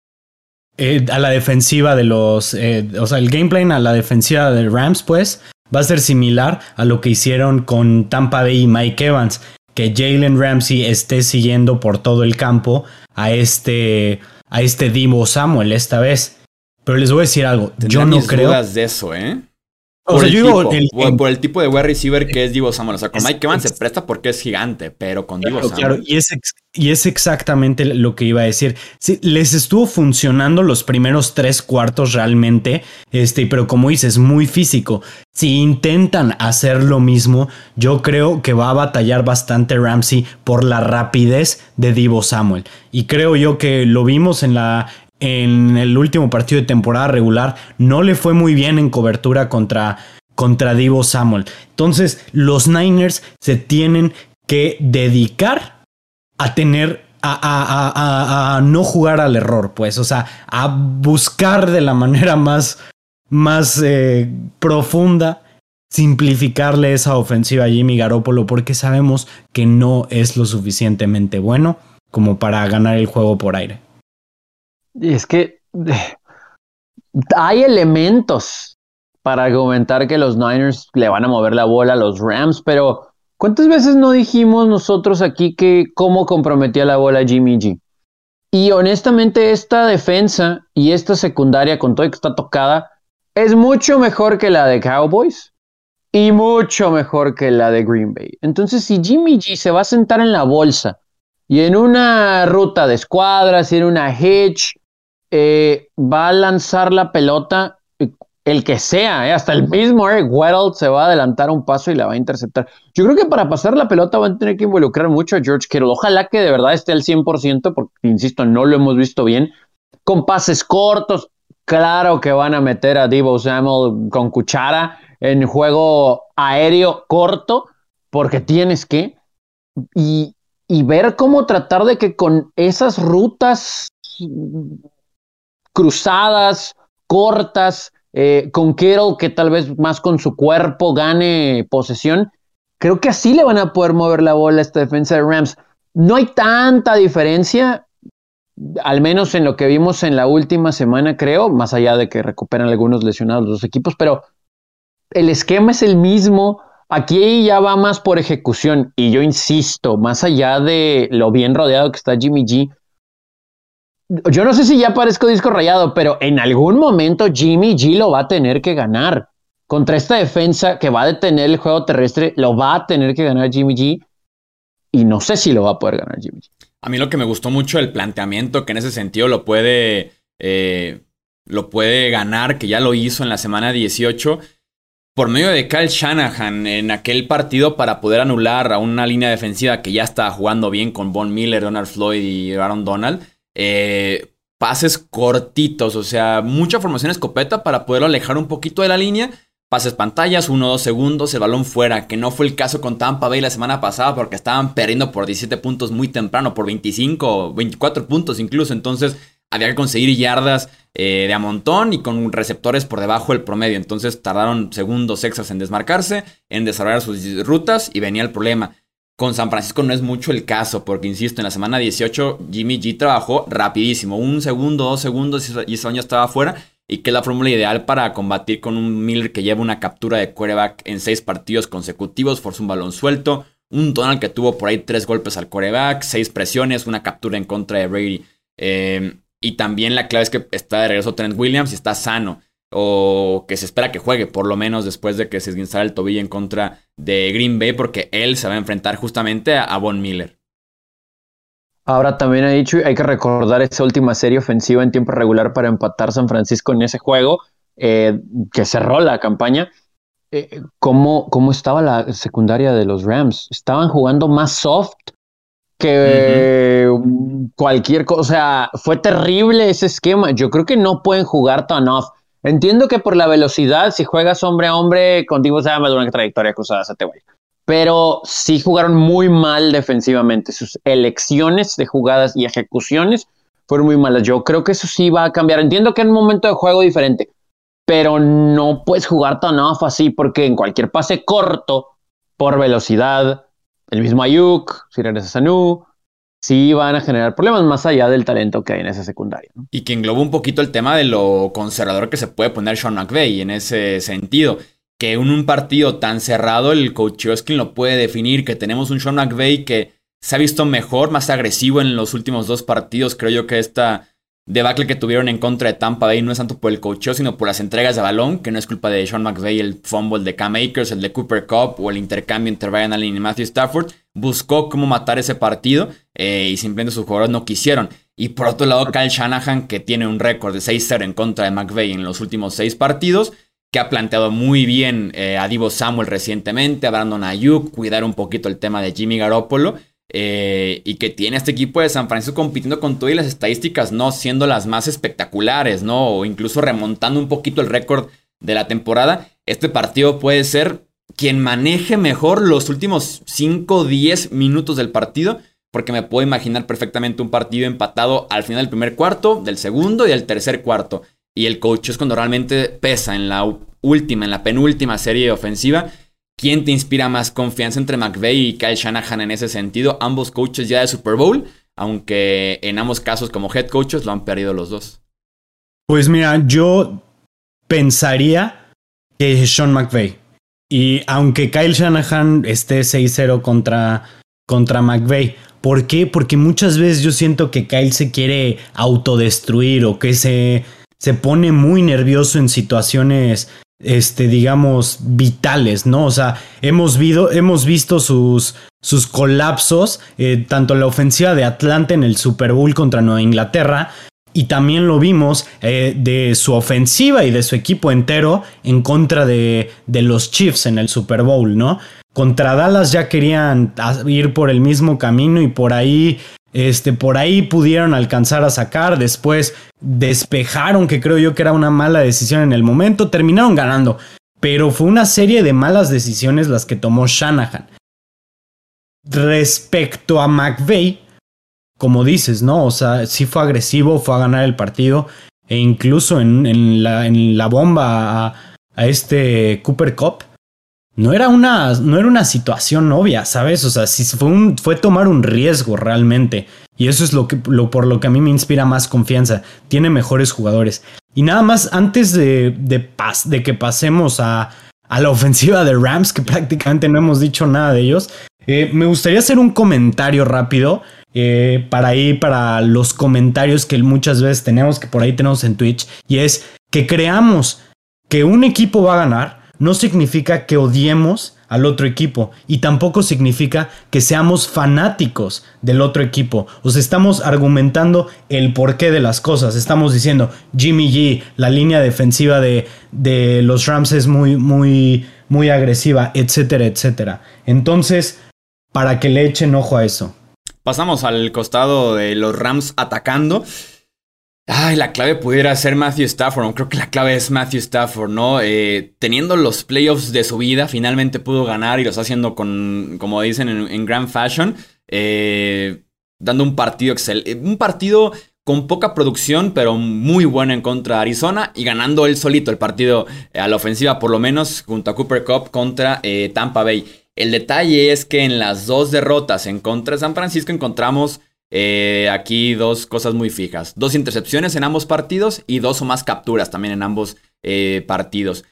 eh, a la defensiva de los. Eh, o sea, el game plan a la defensiva de Rams, pues, va a ser similar a lo que hicieron con Tampa Bay y Mike Evans. Que Jalen Ramsey esté siguiendo por todo el campo a este. a este Dimo Samuel esta vez. Pero les voy a decir algo. Yo no creo. de eso, ¿eh? Por, el tipo, por el tipo de wide receiver que es Divo Samuel. O sea, con Mike Evans se presta porque es gigante, pero con Divo Samuel. Claro, y es, y es exactamente lo que iba a decir. Sí, les estuvo funcionando los primeros tres cuartos realmente, este, pero como dices, muy físico. Si intentan hacer lo mismo, yo creo que va a batallar bastante Ramsey por la rapidez de Divo Samuel. Y creo yo que lo vimos en la, en el último partido de temporada regular no le fue muy bien en cobertura contra, contra Divo Samuel. Entonces, los Niners se tienen que dedicar a tener a, no jugar al error, pues, o sea, a buscar de la manera más, más eh, profunda simplificarle esa ofensiva a Jimmy Garoppolo porque sabemos que no es lo suficientemente bueno como para ganar el juego por aire. Es que (laughs) hay elementos para argumentar que los Niners le van a mover la bola a los Rams, pero ¿cuántas veces no dijimos nosotros aquí que cómo comprometía la bola Jimmy G? Y honestamente esta defensa y esta secundaria con todo que está tocada es mucho mejor que la de Cowboys y mucho mejor que la de Green Bay. Entonces si Jimmy G se va a sentar en la bolsa y en una ruta de escuadras y en una hitch eh, va a lanzar la pelota el que sea, eh, hasta el mismo Eric Weddle se va a adelantar un paso y la va a interceptar. Yo creo que para pasar la pelota van a tener que involucrar mucho a George Kittle. Ojalá que de verdad esté al 100%, porque, insisto, no lo hemos visto bien. Con pases cortos, claro que van a meter a Divo Samuel con cuchara en juego aéreo corto, porque tienes que. Y, y ver cómo tratar de que con esas rutas cruzadas, cortas, eh, con Kittle, que tal vez más con su cuerpo gane posesión. Creo que así le van a poder mover la bola a esta defensa de Rams. No hay tanta diferencia, al menos en lo que vimos en la última semana, creo, más allá de que recuperan algunos lesionados los equipos, pero el esquema es el mismo. Aquí ya va más por ejecución. Y yo insisto, más allá de lo bien rodeado que está Jimmy G, yo no sé si ya parezco disco rayado, pero en algún momento Jimmy G lo va a tener que ganar. Contra esta defensa que va a detener el juego terrestre, lo va a tener que ganar Jimmy G. Y no sé si lo va a poder ganar Jimmy G. A mí lo que me gustó mucho el planteamiento, que en ese sentido lo puede, eh, lo puede ganar, que ya lo hizo en la semana 18, por medio de Kyle Shanahan en aquel partido para poder anular a una línea defensiva que ya estaba jugando bien con Von Miller, Donald Floyd y Aaron Donald eh, pases cortitos, o sea, mucha formación escopeta para poderlo alejar un poquito de la línea. Pases pantallas, uno o dos segundos, el balón fuera, que no fue el caso con Tampa Bay la semana pasada porque estaban perdiendo por 17 puntos muy temprano, por 25, 24 puntos incluso. Entonces había que conseguir yardas eh, de a montón y con receptores por debajo del promedio. Entonces tardaron segundos extras en desmarcarse, en desarrollar sus rutas y venía el problema. Con San Francisco no es mucho el caso, porque insisto, en la semana 18 Jimmy G trabajó rapidísimo, un segundo, dos segundos y ese año estaba fuera, y que es la fórmula ideal para combatir con un Miller que lleva una captura de quarterback en seis partidos consecutivos, forzó un balón suelto, un Donald que tuvo por ahí tres golpes al quarterback, seis presiones, una captura en contra de Brady. Eh, y también la clave es que está de regreso Trent Williams y está sano o que se espera que juegue, por lo menos después de que se esguinzara el tobillo en contra de Green Bay, porque él se va a enfrentar justamente a, Von Miller. Ahora también ha dicho, hay que recordar esa última serie ofensiva en tiempo regular para empatar San Francisco en ese juego, eh, que cerró la campaña. Eh, ¿cómo, ¿Cómo estaba la secundaria de los Rams? Estaban jugando más soft que cualquier cosa. O sea, fue terrible ese esquema. Yo creo que no pueden jugar tan off. Entiendo que por la velocidad, si juegas hombre a hombre, contigo se llama una trayectoria cruzada, se te güey. Pero sí jugaron muy mal defensivamente. Sus elecciones de jugadas y ejecuciones fueron muy malas. Yo creo que eso sí va a cambiar. Entiendo que en un momento de juego diferente, pero no puedes jugar tan off así porque en cualquier pase corto, por velocidad, el mismo Ayuk, si regresas a Nu, sí van a generar problemas más allá del talento que hay en esa secundaria. Y que engloba un poquito el tema de lo conservador que se puede poner Sean McVay en ese sentido. Que en un partido tan cerrado el coach Oskin lo puede definir, que tenemos un Sean McVay que se ha visto mejor, más agresivo en los últimos dos partidos. Creo yo que esta debacle que tuvieron en contra de Tampa Bay no es tanto por el coacheo, sino por las entregas de balón, que no es culpa de Sean McVay, el fumble de Cam Akers, el de Cooper Cup o el intercambio entre Ryan Allen y Matthew Stafford. Buscó cómo matar ese partido eh, y simplemente sus jugadores no quisieron. Y por otro lado, Kyle Shanahan, que tiene un récord de 6-0 en contra de McVay en los últimos seis partidos, que ha planteado muy bien eh, a Divo Samuel recientemente, a Brandon Ayuk, cuidar un poquito el tema de Jimmy Garoppolo. Eh, y que tiene este equipo de San Francisco compitiendo con todas las estadísticas no siendo las más espectaculares, ¿no? O incluso remontando un poquito el récord de la temporada. Este partido puede ser quien maneje mejor los últimos 5 o 10 minutos del partido, porque me puedo imaginar perfectamente un partido empatado al final del primer cuarto, del segundo y del tercer cuarto. Y el coach es cuando realmente pesa en la última, en la penúltima serie ofensiva ¿Quién te inspira más confianza entre McVeigh y Kyle Shanahan en ese sentido? Ambos coaches ya de Super Bowl, aunque en ambos casos como head coaches lo han perdido los dos. Pues mira, yo pensaría que es Sean McVeigh. Y aunque Kyle Shanahan esté 6-0 contra contra McVeigh. ¿Por qué? Porque muchas veces yo siento que Kyle se quiere autodestruir o que se, se pone muy nervioso en situaciones, este, digamos, vitales, ¿no? O sea, hemos, hemos visto sus, sus colapsos, eh, tanto la ofensiva de Atlanta en el Super Bowl contra Nueva Inglaterra, y también lo vimos eh, de su ofensiva y de su equipo entero en contra de, de, los Chiefs en el Super Bowl, ¿no? Contra Dallas ya querían ir por el mismo camino y por ahí, este, por ahí pudieron alcanzar a sacar. Después despejaron, que creo yo que era una mala decisión en el momento. Terminaron ganando. Pero fue una serie de malas decisiones las que tomó Shanahan. Respecto a McVeigh, como dices, ¿no? O sea, sí fue agresivo, fue a ganar el partido. E incluso en, la, bomba a, este Cooper Cup. No era, una, no era una situación obvia, ¿sabes? O sea, sí fue, tomar un riesgo realmente. Y eso es lo que, lo, por lo que a mí me inspira más confianza. Tiene mejores jugadores. Y nada más, antes de, que pasemos a, a la ofensiva de Rams, que prácticamente no hemos dicho nada de ellos, eh, me gustaría hacer un comentario rápido eh, para ir para los comentarios que muchas veces tenemos, que por ahí tenemos en Twitch, y es que creamos que un equipo va a ganar, no significa que odiemos al otro equipo y tampoco significa que seamos fanáticos del otro equipo. O sea, estamos argumentando el porqué de las cosas. Estamos diciendo, Jimmy G, la línea defensiva de, de los Rams es muy, muy, muy agresiva, etcétera, etcétera. Entonces, para que le echen ojo a eso. Pasamos al costado de los Rams atacando. Ay, la clave pudiera ser Matthew Stafford. Creo que la clave es Matthew Stafford, ¿no? Eh, teniendo los playoffs de su vida, finalmente pudo ganar y lo está haciendo con, como dicen, en, grand fashion. Eh, dando un partido excelente. Un partido con poca producción, pero muy bueno en contra de Arizona y ganando él solito el partido eh, a la ofensiva, por lo menos junto a Cooper Cup contra Tampa Bay. El detalle es que en las dos derrotas en contra de San Francisco encontramos eh, aquí dos cosas muy fijas. Dos intercepciones en ambos partidos y dos o más capturas también en ambos eh, partidos.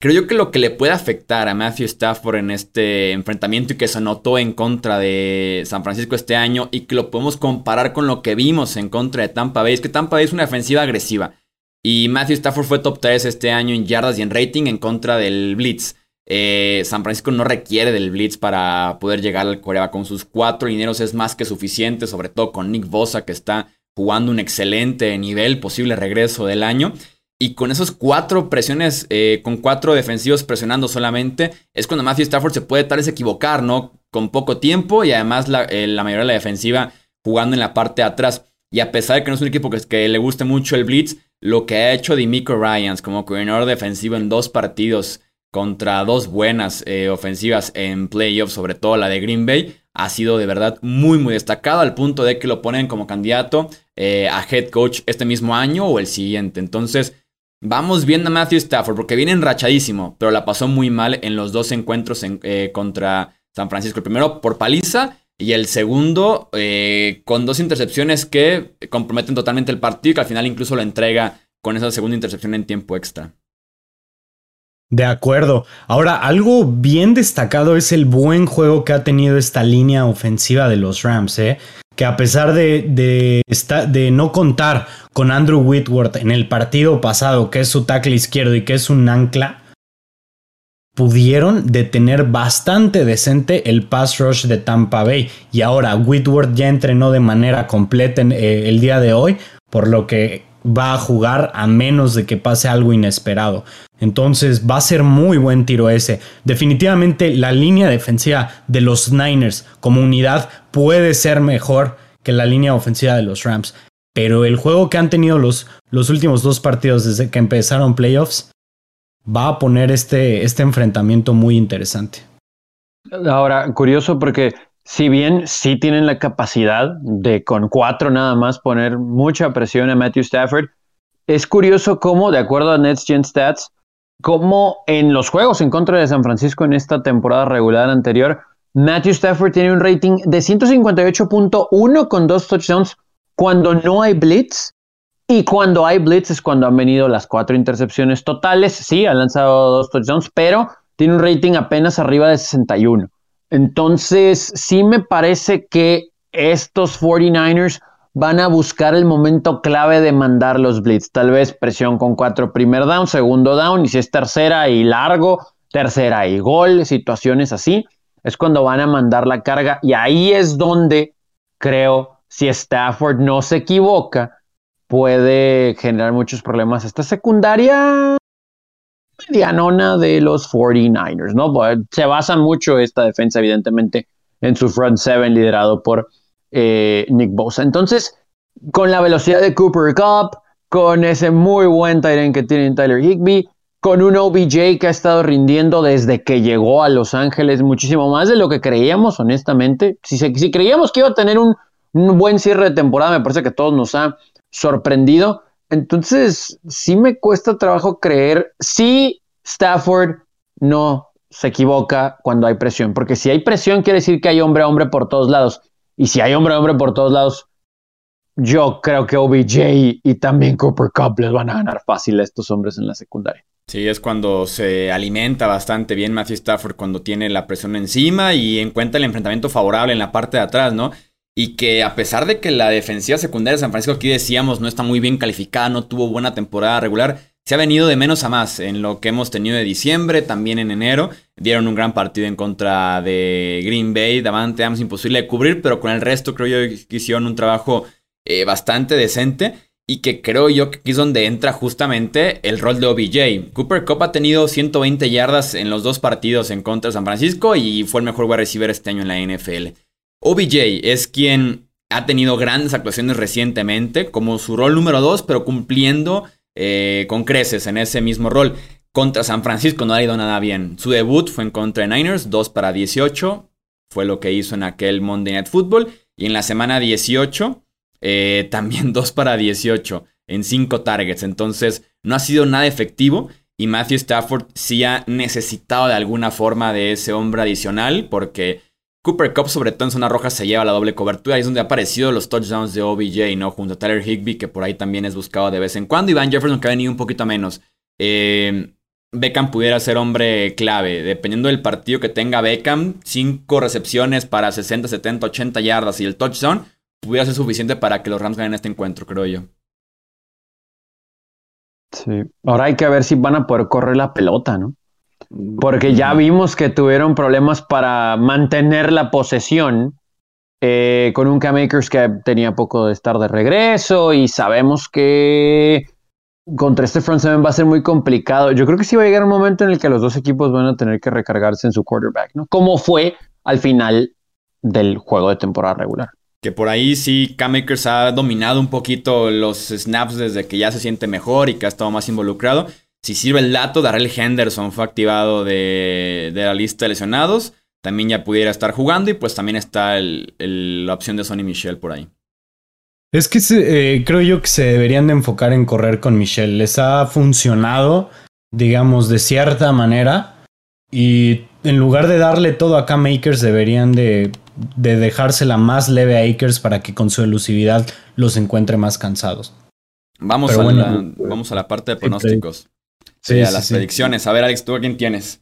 Creo yo que lo que le puede afectar a Matthew Stafford en este enfrentamiento y que se notó en contra de San Francisco este año y que lo podemos comparar con lo que vimos en contra de Tampa Bay es que Tampa Bay es una defensiva agresiva. Y Matthew Stafford fue top 3 este año en yardas y en rating en contra del Blitz. Eh, San Francisco no requiere del blitz para poder llegar al Corea. Con sus cuatro lineros es más que suficiente, sobre todo con Nick Bosa que está jugando un excelente nivel, posible regreso del año. Y con esos cuatro presiones, eh, con cuatro defensivos presionando solamente, es cuando Matthew Stafford se puede tal vez equivocar, ¿no? Con poco tiempo y además la, eh, la mayoría de la defensiva jugando en la parte de atrás. Y a pesar de que no es un equipo que, que le guste mucho el blitz, lo que ha hecho Dimico Ryans como coordinador defensivo en dos partidos contra dos buenas eh, ofensivas en playoffs, sobre todo la de Green Bay, ha sido de verdad muy, muy destacado al punto de que lo ponen como candidato eh, a head coach este mismo año o el siguiente. Entonces, vamos viendo a Matthew Stafford porque viene enrachadísimo, pero la pasó muy mal en los dos encuentros eh, contra San Francisco. El primero por paliza y el segundo con dos intercepciones que comprometen totalmente el partido y que al final incluso lo entrega con esa segunda intercepción en tiempo extra. De acuerdo. Ahora, algo bien destacado es el buen juego que ha tenido esta línea ofensiva de los Rams, ¿eh? que a pesar de, de, no contar con Andrew Whitworth en el partido pasado, que es su tackle izquierdo y que es un ancla, pudieron detener bastante decente el pass rush de Tampa Bay. Y ahora Whitworth ya entrenó de manera completa eh, el día de hoy, por lo que va a jugar a menos de que pase algo inesperado. Entonces va a ser muy buen tiro ese. Definitivamente la línea defensiva de los Niners como unidad puede ser mejor que la línea ofensiva de los Rams. Pero el juego que han tenido los, los últimos dos partidos desde que empezaron playoffs va a poner este, este enfrentamiento muy interesante. Ahora, curioso porque si bien sí tienen la capacidad de con cuatro nada más poner mucha presión a Matthew Stafford, es curioso cómo, de acuerdo a Nets Gen Stats, como en los juegos en contra de San Francisco en esta temporada regular anterior, Matthew Stafford tiene un rating de 158.1 con dos touchdowns cuando no hay blitz. Y cuando hay blitz es cuando han venido las cuatro intercepciones totales. Sí, ha lanzado dos touchdowns, pero tiene un rating apenas arriba de 61. Entonces, sí me parece que estos 49ers van a buscar el momento clave de mandar los blitz. Tal vez presión con cuatro primer down, segundo down, y si es tercera y largo, tercera y gol, situaciones así, es cuando van a mandar la carga. Y ahí es donde creo, si Stafford no se equivoca, puede generar muchos problemas. Esta secundaria medianona de los 49ers, ¿no? Se basa mucho esta defensa, evidentemente, en su front seven liderado por eh, Nick Bosa. Entonces, con la velocidad de Cooper Cup, con ese muy buen Tyrant que tiene Tyler Higby, con un OBJ que ha estado rindiendo desde que llegó a Los Ángeles muchísimo más de lo que creíamos, honestamente. Si, creíamos que iba a tener un, buen cierre de temporada, me parece que todos nos ha sorprendido. Entonces, sí me cuesta trabajo creer si Stafford no se equivoca cuando hay presión, porque si hay presión quiere decir que hay hombre a hombre por todos lados. Y si hay hombre a hombre por todos lados, yo creo que OBJ y también Cooper Cup les van a ganar fácil a estos hombres en la secundaria. Sí, es cuando se alimenta bastante bien Matthew Stafford cuando tiene la presión encima y encuentra el enfrentamiento favorable en la parte de atrás, ¿no? Y que a pesar de que la defensiva secundaria de San Francisco, aquí decíamos, no está muy bien calificada, no tuvo buena temporada regular, se ha venido de menos a más en lo que hemos tenido de diciembre, también en enero. Dieron un gran partido en contra de Green Bay, Davante Adams imposible de cubrir, pero con el resto creo yo que hicieron un trabajo eh, bastante decente y que creo yo que aquí es donde entra justamente el rol de OBJ. Cooper Cup ha tenido 120 yardas en los dos partidos en contra de San Francisco y fue el mejor wide receiver este año en la NFL. OBJ es quien ha tenido grandes actuaciones recientemente, como su rol número 2, pero cumpliendo eh, con creces en ese mismo rol. Contra San Francisco no ha ido nada bien. Su debut fue en contra de Niners, 2 para 18. Fue lo que hizo en aquel Monday Night Football. Y en la semana 18, eh, (laughs) también 2 para 18 en 5 targets. Entonces, no ha sido nada efectivo. Y Matthew Stafford sí ha necesitado de alguna forma de ese hombre adicional porque Cooper Cup, sobre todo en zona roja, se lleva la doble cobertura. Ahí es donde ha aparecido los touchdowns de OBJ, ¿no? Junto a Tyler Higby, que por ahí también es buscado de vez en cuando. Y Van Jefferson, que ha venido un poquito menos. Eh, Beckham pudiera ser hombre clave. Dependiendo del partido que tenga Beckham, cinco recepciones para 60, 70, 80 yardas y el touchdown pudiera ser suficiente para que los Rams ganen este encuentro, creo yo. Sí. Ahora hay que ver si van a poder correr la pelota, ¿no? Porque ya vimos que tuvieron problemas para mantener la posesión eh, con un K-Makers que tenía poco de estar de regreso y sabemos que contra este front seven va a ser muy complicado. Yo creo que sí va a llegar un momento en el que los dos equipos van a tener que recargarse en su quarterback, ¿no? Como fue al final del juego de temporada regular. Que por ahí sí, K-Makers ha dominado un poquito los snaps desde que ya se siente mejor y que ha estado más involucrado. Si sirve el dato, Darrell Henderson fue activado de, la lista de lesionados. También ya pudiera estar jugando y pues también está la opción de Sonny Michel por ahí. Es que eh, creo yo que se deberían de enfocar en correr con Michel. Les ha funcionado, digamos, de cierta manera. Y en lugar de darle todo a Cam Akers, deberían de, de dejársela más leve a Akers para que con su elusividad los encuentre más cansados. Vamos, a, la, vamos a la parte de pronósticos. Sí, a las predicciones. A ver, Alex, ¿tú a quién tienes?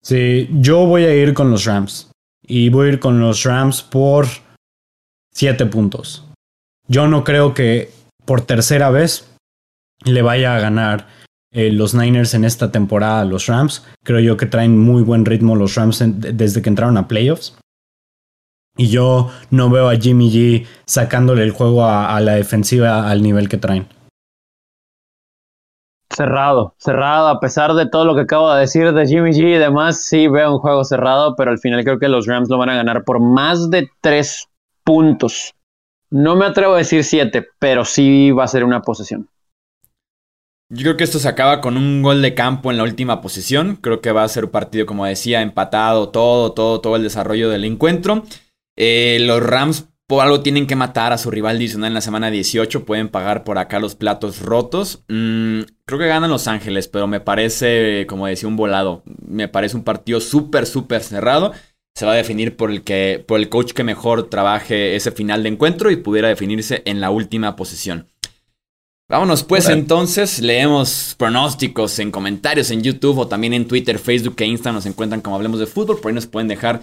Sí, yo voy a ir con los Rams. Y voy a ir con los Rams por siete puntos. Yo no creo que por tercera vez le vaya a ganar eh, los Niners en esta temporada a los Rams. Creo yo que traen muy buen ritmo los Rams desde que entraron a playoffs. Y yo no veo a Jimmy G sacándole el juego a la defensiva al nivel que traen. Cerrado, cerrado, a pesar de todo lo que acabo de decir de Jimmy G y demás, sí veo un juego cerrado, pero al final creo que los Rams lo van a ganar por más de tres puntos. No me atrevo a decir siete, pero sí va a ser una posesión. Yo creo que esto se acaba con un gol de campo en la última posición. Creo que va a ser un partido, como decía, empatado, todo, todo, todo el desarrollo del encuentro. Eh, los Rams por algo tienen que matar a su rival divisional en la semana 18. Pueden pagar por acá los platos rotos. Mm, creo que ganan Los Ángeles, pero me parece, como decía, un volado. Me parece un partido súper, súper cerrado. Se va a definir por el, que, por el coach que mejor trabaje ese final de encuentro y pudiera definirse en la última posición. Vámonos pues entonces, leemos pronósticos en comentarios en YouTube o también en Twitter, Facebook e Instagram nos encuentran como Hablemos de Fútbol, por ahí nos pueden dejar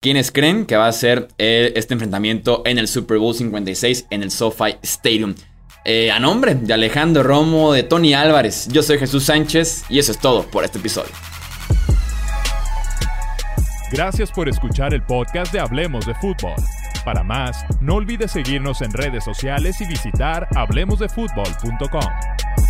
quiénes creen que va a ser eh, este enfrentamiento en el Super Bowl 56 en el SoFi Stadium. Eh, a nombre de Alejandro Romo, de Tony Álvarez, yo soy Jesús Sánchez y eso es todo por este episodio. Gracias por escuchar el podcast de Hablemos de Fútbol. Para más, no olvides seguirnos en redes sociales y visitar hablemosdefutbol.com.